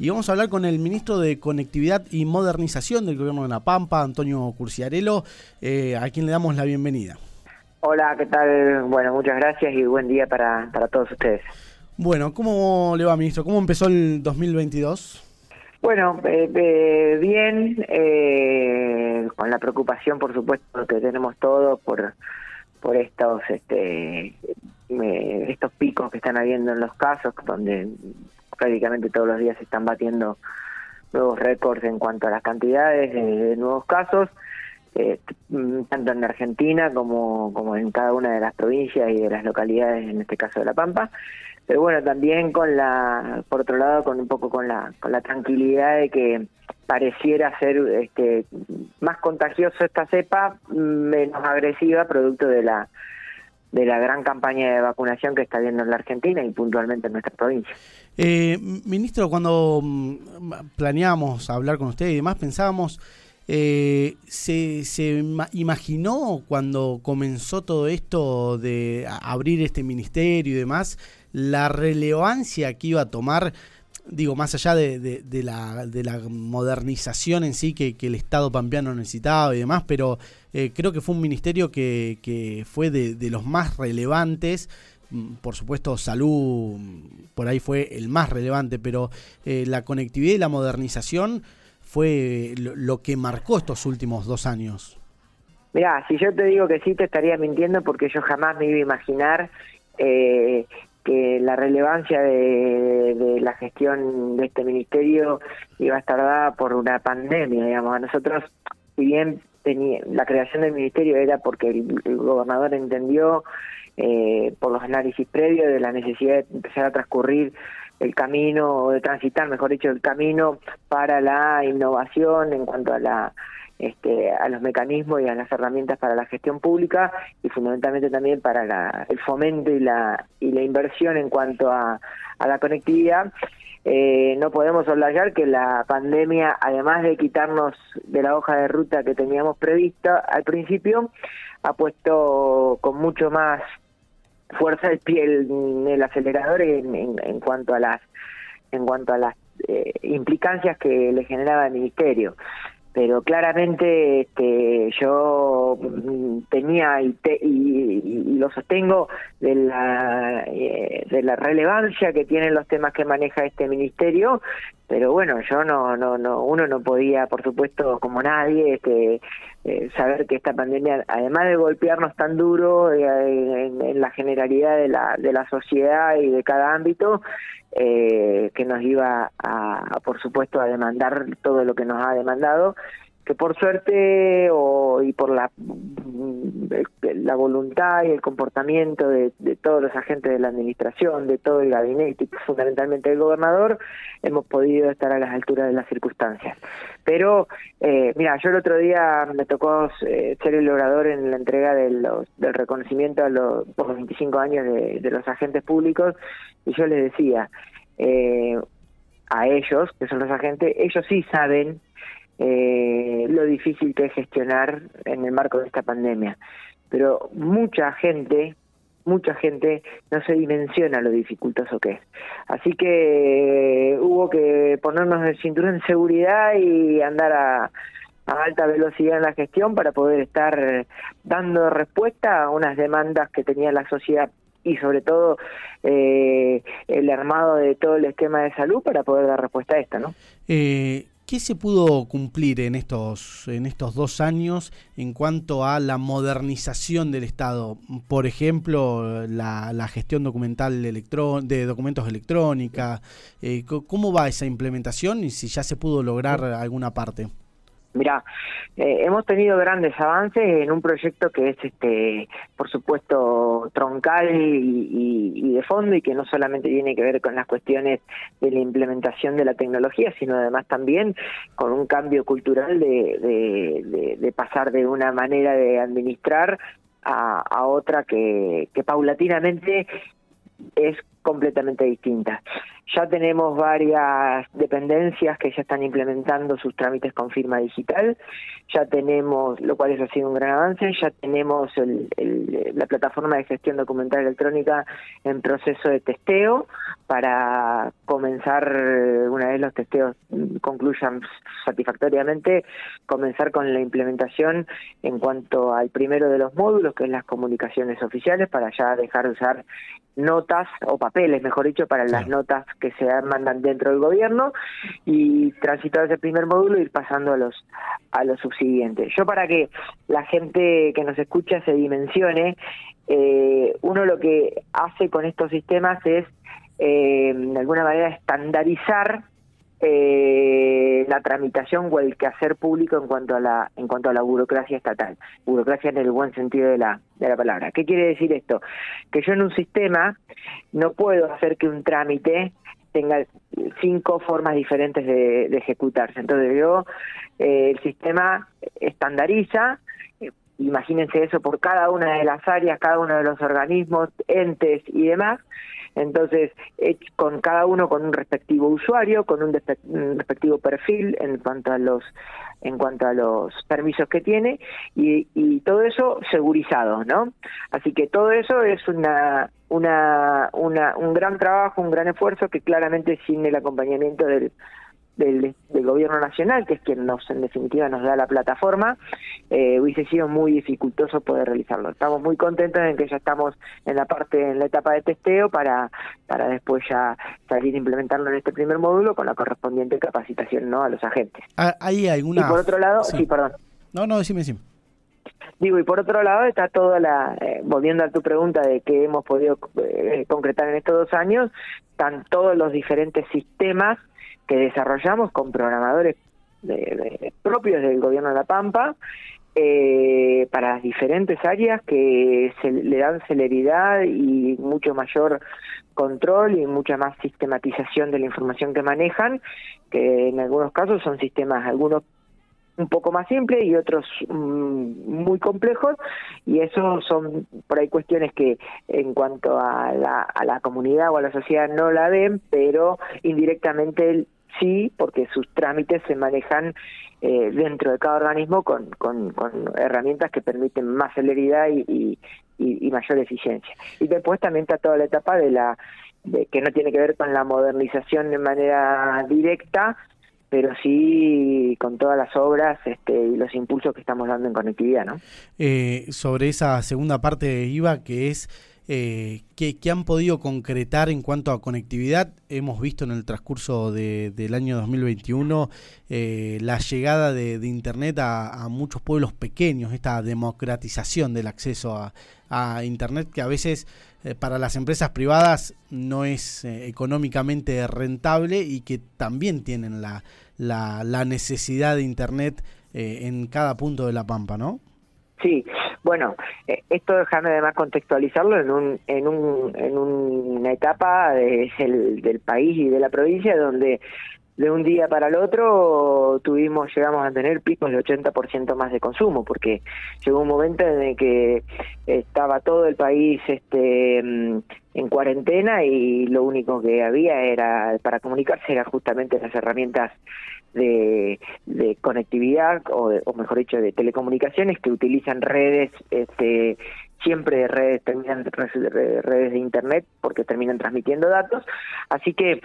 y vamos a hablar con el ministro de Conectividad y Modernización del Gobierno de La Pampa, Antonio Curciarello, eh, a quien le damos la bienvenida. Hola, ¿qué tal? Bueno, muchas gracias y buen día para, para todos ustedes. Bueno, ¿cómo le va, ministro? ¿Cómo empezó el 2022? Bueno, eh, eh, bien, eh, con la preocupación, por supuesto, que tenemos todos por por estos este estos picos que están habiendo en los casos, donde prácticamente todos los días se están batiendo nuevos récords en cuanto a las cantidades de, nuevos casos, tanto en Argentina como, como en cada una de las provincias y de las localidades, en este caso de La Pampa. Pero bueno también con la por otro lado con un poco con la con la tranquilidad de que pareciera ser este más contagioso esta cepa menos agresiva producto de la de la gran campaña de vacunación que está habiendo en la Argentina y puntualmente en nuestra provincia. Eh, ministro, cuando planeamos hablar con usted y demás, pensábamos, eh, ¿se, ¿se imaginó cuando comenzó todo esto de abrir este ministerio y demás, la relevancia que iba a tomar, digo, más allá de, la, de la, modernización en sí que, el Estado pampeano necesitaba y demás, pero eh, creo que fue un ministerio que, que fue de, los más relevantes. Mm, por supuesto, salud mm, por ahí fue el más relevante, pero eh, la conectividad y la modernización fue lo, que marcó estos últimos dos años. Mira, si yo te digo que sí, te estaría mintiendo porque yo jamás me iba a imaginar eh, que la relevancia de, la gestión de este ministerio iba a estar dada por una pandemia, digamos. A nosotros, si bien tenía, la creación del ministerio era porque el, gobernador entendió eh, por los análisis previos de la necesidad de empezar a transcurrir el camino, o de transitar, mejor dicho, el camino para la innovación en cuanto a la este, a los mecanismos y a las herramientas para la gestión pública y fundamentalmente también para el fomento y la, y la inversión en cuanto a, la conectividad. Eh, no podemos olvidar que la pandemia, además de quitarnos de la hoja de ruta que teníamos prevista al principio, ha puesto con mucho más fuerza el pie en el acelerador en, en, cuanto a las en cuanto a las eh, implicancias que le generaba el ministerio pero claramente este, yo mm, tenía y, y, lo sostengo de la eh, de la relevancia que tienen los temas que maneja este ministerio pero bueno yo no no no uno no podía por supuesto como nadie este eh, saber que esta pandemia además de golpearnos tan duro eh, en, la generalidad de la de la sociedad y de cada ámbito eh, que nos iba a, por supuesto, a demandar todo lo que nos ha demandado, que por suerte o, y por la, la voluntad y el comportamiento de, todos los agentes de la administración, de todo el gabinete y fundamentalmente del gobernador, hemos podido estar a las alturas de las circunstancias. Pero, eh, mira, yo el otro día me tocó eh, ser el orador en la entrega del reconocimiento a los, por los 25 años de, de los agentes públicos y yo les decía, eh, a ellos, que son los agentes, ellos sí saben eh, lo difícil que es gestionar en el marco de esta pandemia. Pero mucha gente, mucha gente no se dimensiona lo dificultoso que es. Así que hubo que ponernos el cinturón de seguridad y andar a, a alta velocidad en la gestión para poder estar dando respuesta a unas demandas que tenía la sociedad y sobre todo eh, el armado de todo el esquema de salud para poder dar respuesta a esta, ¿no? Eh, ¿Qué se pudo cumplir en estos, en estos dos años en cuanto a la modernización del Estado? Por ejemplo, la, gestión documental de documentos electrónica. Eh, ¿Cómo va esa implementación y si ya se pudo lograr alguna parte? Mira, eh, hemos tenido grandes avances en un proyecto que es, este, por supuesto, troncal y, de fondo y que no solamente tiene que ver con las cuestiones de la implementación de la tecnología, sino además también con un cambio cultural de, de, pasar de una manera de administrar a, otra que paulatinamente es completamente distinta. Ya tenemos varias dependencias que ya están implementando sus trámites con firma digital, ya tenemos, lo cual eso ha sido un gran avance, ya tenemos la plataforma de gestión documental electrónica en proceso de testeo para comenzar, una vez los testeos concluyan satisfactoriamente, comenzar con la implementación en cuanto al primero de los módulos, que es las comunicaciones oficiales, para ya dejar de usar notas o papeles, mejor dicho, para las notas que se mandan dentro del gobierno y transitar ese primer módulo y ir pasando a los a los subsiguientes. Yo para que la gente que nos escucha se dimensione, eh, uno lo que hace con estos sistemas es eh, de alguna manera estandarizar eh, la tramitación o el quehacer público en cuanto a la en cuanto a la burocracia estatal. Burocracia en el buen sentido de la de la palabra. Qué quiere decir esto que yo en un sistema no puedo hacer que un trámite tenga cinco formas diferentes de, ejecutarse. Entonces yo eh, el sistema estandariza imagínense eso por cada una de las áreas cada uno de los organismos entes y demás entonces, con cada uno con un respectivo usuario, con un, respectivo perfil en cuanto a los en cuanto a los permisos que tiene y, y todo eso segurizado, ¿no? Así que todo eso es una, una, una, un gran trabajo, un gran esfuerzo que claramente sin el acompañamiento del, del, gobierno nacional, que es quien nos en definitiva nos da la plataforma, eh, hubiese sido muy dificultoso poder realizarlo. Estamos muy contentos en que ya estamos en la parte, en la etapa de testeo para, para después ya salir a implementarlo en este primer módulo con la correspondiente capacitación no a los agentes. Ah, ¿Hay alguna... Y por otro lado, sí, perdón. No, no, decime, decime. Digo, y por otro lado está toda la, eh, volviendo a tu pregunta de qué hemos podido eh, concretar en estos dos años, están todos los diferentes sistemas que desarrollamos con programadores propios del gobierno de La Pampa eh, para las diferentes áreas que se, le dan celeridad y mucho mayor control y mucha más sistematización de la información que manejan, que en algunos casos son sistemas, algunos un poco más simples y otros mm, muy complejos y eso son por ahí cuestiones que en cuanto a la, a la comunidad o a la sociedad no la ven, pero indirectamente sí, porque sus trámites se manejan eh, dentro de cada organismo con, con, herramientas que permiten más celeridad y, y, mayor eficiencia. Y después también está toda la etapa de la de, que no tiene que ver con la modernización de manera directa, pero sí con todas las obras este, y los impulsos que estamos dando en conectividad, ¿no? Eh, sobre esa segunda parte de IVA que es eh, que, han podido concretar en cuanto a conectividad. Hemos visto en el transcurso del año 2021 eh, la llegada de, Internet a, muchos pueblos pequeños, esta democratización del acceso a, Internet que a veces eh, para las empresas privadas no es eh, económicamente rentable y que también tienen la, la necesidad de Internet en cada punto de la pampa, ¿no? Sí, bueno, eh, esto déjame además contextualizarlo en, un, en, un, en una etapa del país y de la provincia donde de un día para el otro tuvimos llegamos a tener picos de 80% más de consumo porque llegó un momento en el que estaba todo el país este en cuarentena y lo único que había era para comunicarse era justamente las herramientas de, conectividad o, o, mejor dicho de telecomunicaciones que utilizan redes este siempre redes terminan redes de internet porque terminan transmitiendo datos. Así que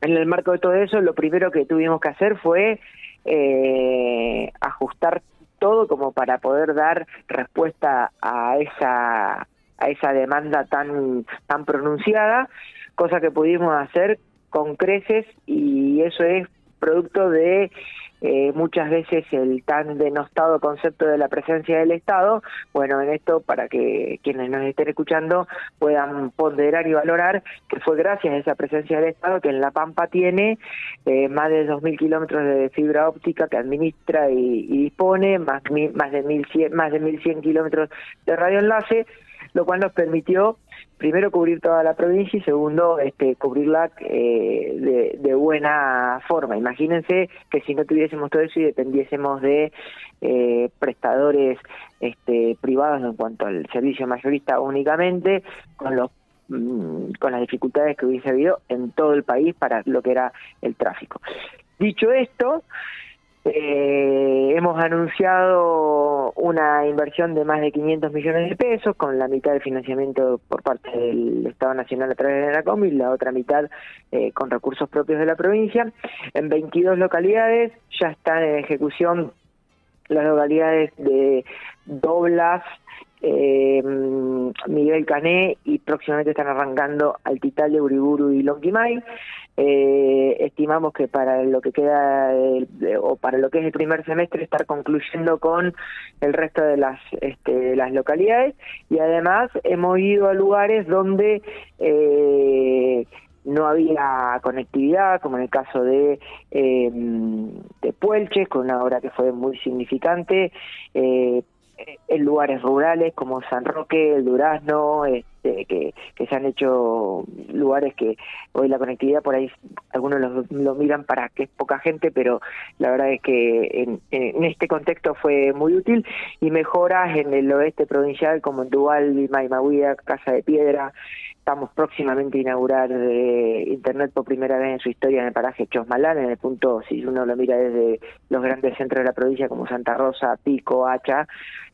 en el marco de todo eso lo primero que tuvimos que hacer fue eh, ajustar todo como para poder dar respuesta a esa a esa demanda tan tan pronunciada cosa que pudimos hacer con creces y eso es producto de eh, muchas veces el tan denostado concepto de la presencia del Estado, bueno, en esto para que quienes nos estén escuchando puedan ponderar y valorar que fue gracias a esa presencia del Estado que en La Pampa tiene eh, más de 2.000 kilómetros de fibra óptica que administra y, dispone, más, más de 1.100 más de 1.100 kilómetros de radioenlace, lo cual nos permitió primero cubrir toda la provincia y segundo este cubrirla eh, de, buena forma imagínense que si no tuviésemos todo eso y dependiésemos de eh, prestadores este privados en cuanto al servicio mayorista únicamente con los mm, con las dificultades que hubiese habido en todo el país para lo que era el tráfico. Dicho esto, eh, hemos anunciado una inversión de más de 500 millones de pesos, con la mitad de financiamiento por parte del Estado Nacional a través de ENACOM y la otra mitad eh, con recursos propios de la provincia. En 22 localidades ya están en ejecución las localidades de Doblas, eh, Miguel Cané y próximamente están arrancando Altitalia, Uriburu y Lonquimay. Eh, estimamos que para lo que queda o para lo que es el primer semestre estar concluyendo con el resto de las este, las localidades y además hemos ido a lugares donde eh, no había conectividad, como en el caso de, eh, de Puelches, con una obra que fue muy significante, eh, en lugares rurales como San Roque, el Durazno, este, que, se han hecho lugares que hoy la conectividad por ahí algunos lo, miran para que es poca gente, pero la verdad es que en, este contexto fue muy útil y mejoras en el oeste provincial como en Duval, Maimahuida, Casa de Piedra, estamos próximamente a inaugurar eh, Internet por primera vez en su historia en el paraje Chosmalán, en el punto, si uno lo mira desde los grandes centros de la provincia como Santa Rosa, Pico, Hacha,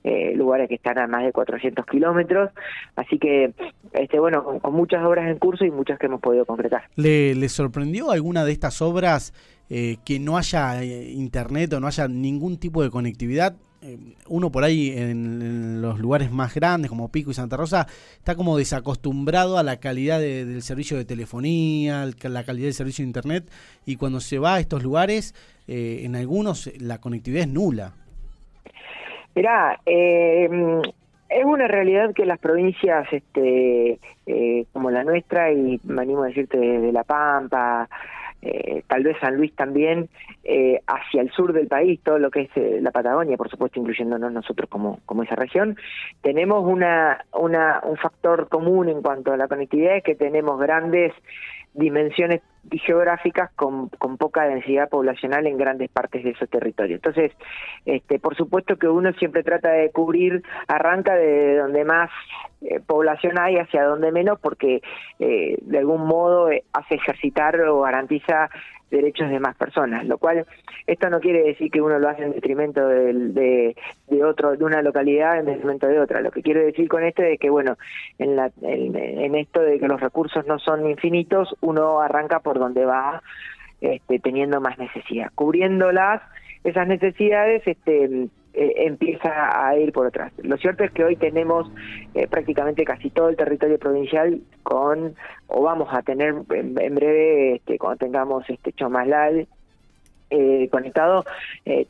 eh, lugares que están a más de 400 kilómetros. Así que, este bueno, con, muchas obras en curso y muchas que hemos podido concretar. ¿Le, le sorprendió alguna de estas obras eh, que no haya internet o no haya ningún tipo de conectividad? Eh, uno por ahí en, los lugares más grandes como Pico y Santa Rosa está como desacostumbrado a la calidad del servicio de telefonía, la calidad del servicio de internet y cuando se va a estos lugares, eh, en algunos la conectividad es nula. Mirá, eh, es una realidad que las provincias este, como la nuestra, y me animo a decirte de La Pampa, eh, tal vez San Luis también, eh, hacia el sur del país, todo lo que es eh, la Patagonia, por supuesto, incluyéndonos nosotros como, como esa región, tenemos una, una, un factor común en cuanto a la conectividad, es que tenemos grandes dimensiones geográficas con, con, poca densidad poblacional en grandes partes de esos territorios. Entonces, este, por supuesto que uno siempre trata de cubrir, arranca de donde más eh, población hay hacia donde menos, porque eh, de algún modo eh, hace ejercitar o garantiza derechos de más personas, lo cual esto no quiere decir que uno lo hace en detrimento de, de, otro de una localidad en detrimento de otra. Lo que quiero decir con esto es que bueno, en, la, en, esto de que los recursos no son infinitos, uno arranca por donde va este, teniendo más necesidad, cubriéndolas esas necesidades este eh, empieza a ir por atrás. Lo cierto es que hoy tenemos eh, prácticamente casi todo el territorio provincial con, o vamos a tener en, breve, este, cuando tengamos este Chomalal eh, conectado,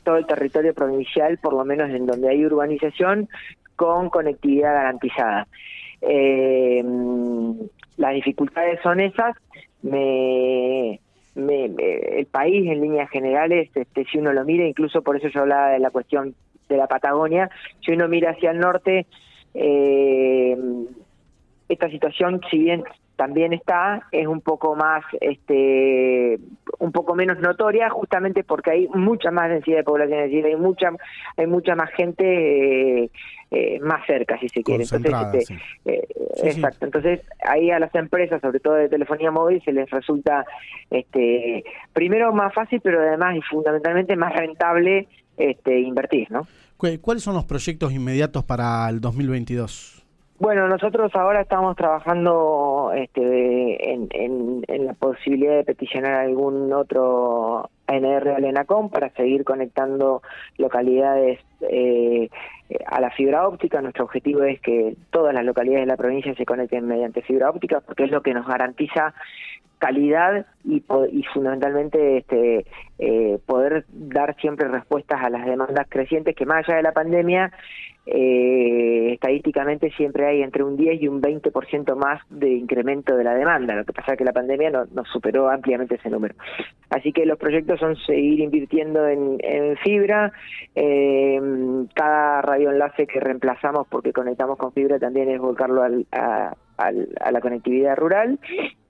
todo el territorio provincial, por lo menos en donde hay urbanización, con conectividad garantizada. las dificultades son esas. Me, el país en líneas generales, este, si uno lo mira, incluso por eso yo hablaba de la cuestión de la Patagonia. Si uno mira hacia el norte, eh, esta situación, si bien también está, es un poco más, este, un poco menos notoria, justamente porque hay mucha más densidad de población, es decir, hay mucha, hay mucha más gente eh, eh, más cerca, si se quiere. Entonces, este, exacto. Entonces, ahí a las empresas, sobre todo de telefonía móvil, se les resulta, este, primero más fácil, pero además y fundamentalmente más rentable este, invertir, ¿no? ¿Cuáles son los proyectos inmediatos para el 2022? Bueno, nosotros ahora estamos trabajando este, en, la posibilidad de peticionar algún otro ANR al ENACOM para seguir conectando localidades eh, a la fibra óptica. Nuestro objetivo es que todas las localidades de la provincia se conecten mediante fibra óptica porque es lo que nos garantiza calidad y, y fundamentalmente este, eh, poder dar siempre respuestas a las demandas crecientes que más allá de la pandemia eh, estadísticamente siempre hay entre un 10 y un 20% más de incremento de la demanda. Lo que pasa es que la pandemia nos no superó ampliamente ese número. Así que los proyectos son seguir invirtiendo en, fibra. Eh, cada radioenlace que reemplazamos porque conectamos con fibra también es volcarlo a, a la conectividad rural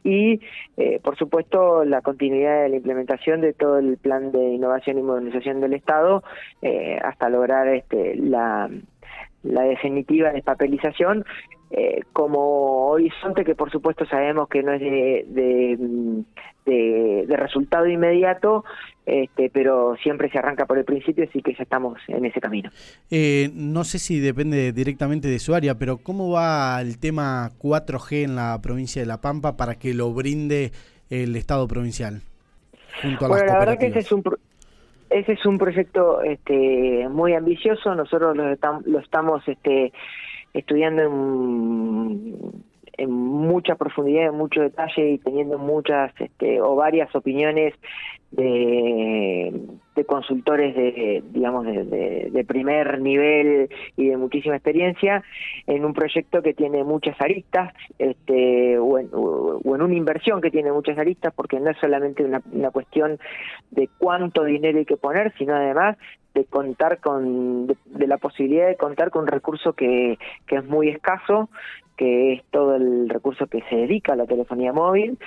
y, eh, por supuesto, la continuidad de la implementación de todo el plan de innovación y modernización del Estado eh, hasta lograr este, la, la definitiva despapelización eh, como horizonte que por supuesto sabemos que no es de, de, de, resultado inmediato, este, pero siempre se arranca por el principio, así que ya estamos en ese camino. Eh, no sé si depende directamente de su área, pero ¿cómo va el tema 4G en la provincia de La Pampa para que lo brinde el Estado provincial? Junto a bueno, la verdad que ese es un, ese es un proyecto este, muy ambicioso, nosotros lo, lo estamos este, estudiando en en mucha profundidad, en mucho detalle y teniendo muchas este, o varias opiniones de, de consultores de digamos de, de, primer nivel y de muchísima experiencia en un proyecto que tiene muchas aristas este o en, o en una inversión que tiene muchas aristas porque no es solamente una, una cuestión de cuánto dinero hay que poner sino además de contar con de, la posibilidad de contar con un recurso que, que es muy escaso que es todo el recurso que se dedica a la telefonía móvil,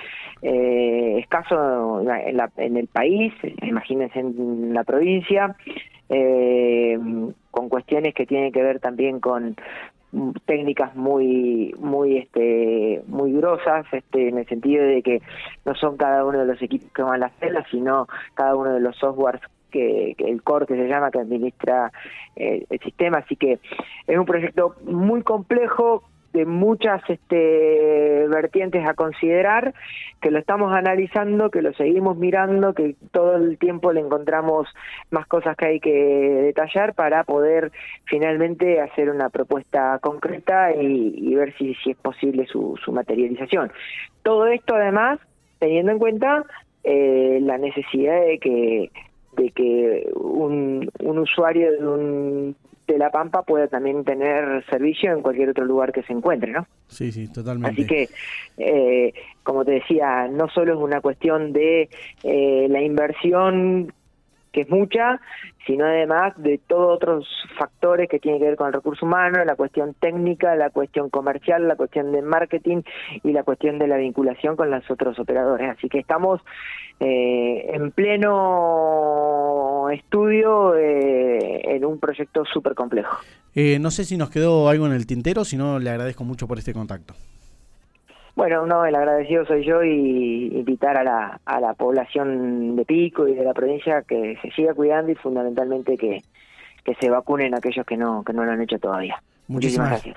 eh, escaso en, la, en, el país, imagínense en la provincia, eh, con cuestiones que tienen que ver también con técnicas muy muy este muy grosas este en el sentido de que no son cada uno de los equipos que van a las celdas sino cada uno de los softwares que, el core que se llama que administra eh, el sistema. Así que es un proyecto muy complejo de muchas este, vertientes a considerar, que lo estamos analizando, que lo seguimos mirando, que todo el tiempo le encontramos más cosas que hay que detallar para poder finalmente hacer una propuesta concreta y, ver si, es posible su, su materialización. Todo esto además teniendo en cuenta eh, la necesidad de que de que un, un usuario de un de La Pampa pueda también tener servicio en cualquier otro lugar que se encuentre, ¿no? Sí, sí, totalmente. Así que, eh, como te decía, no solo es una cuestión de eh, la inversión que es mucha, sino además de todos otros factores que tienen que ver con el recurso humano, la cuestión técnica, la cuestión comercial, la cuestión de marketing y la cuestión de la vinculación con los otros operadores. Así que estamos eh, en pleno estudio eh, en un proyecto súper complejo. Eh, no sé si nos quedó algo en el tintero, si no, le agradezco mucho por este contacto. Bueno, no, el agradecido soy yo y invitar a la, a la población de Pico y de la provincia que se siga cuidando y fundamentalmente que, que se vacunen aquellos que no, que no lo han hecho todavía. Muchísimas, gracias.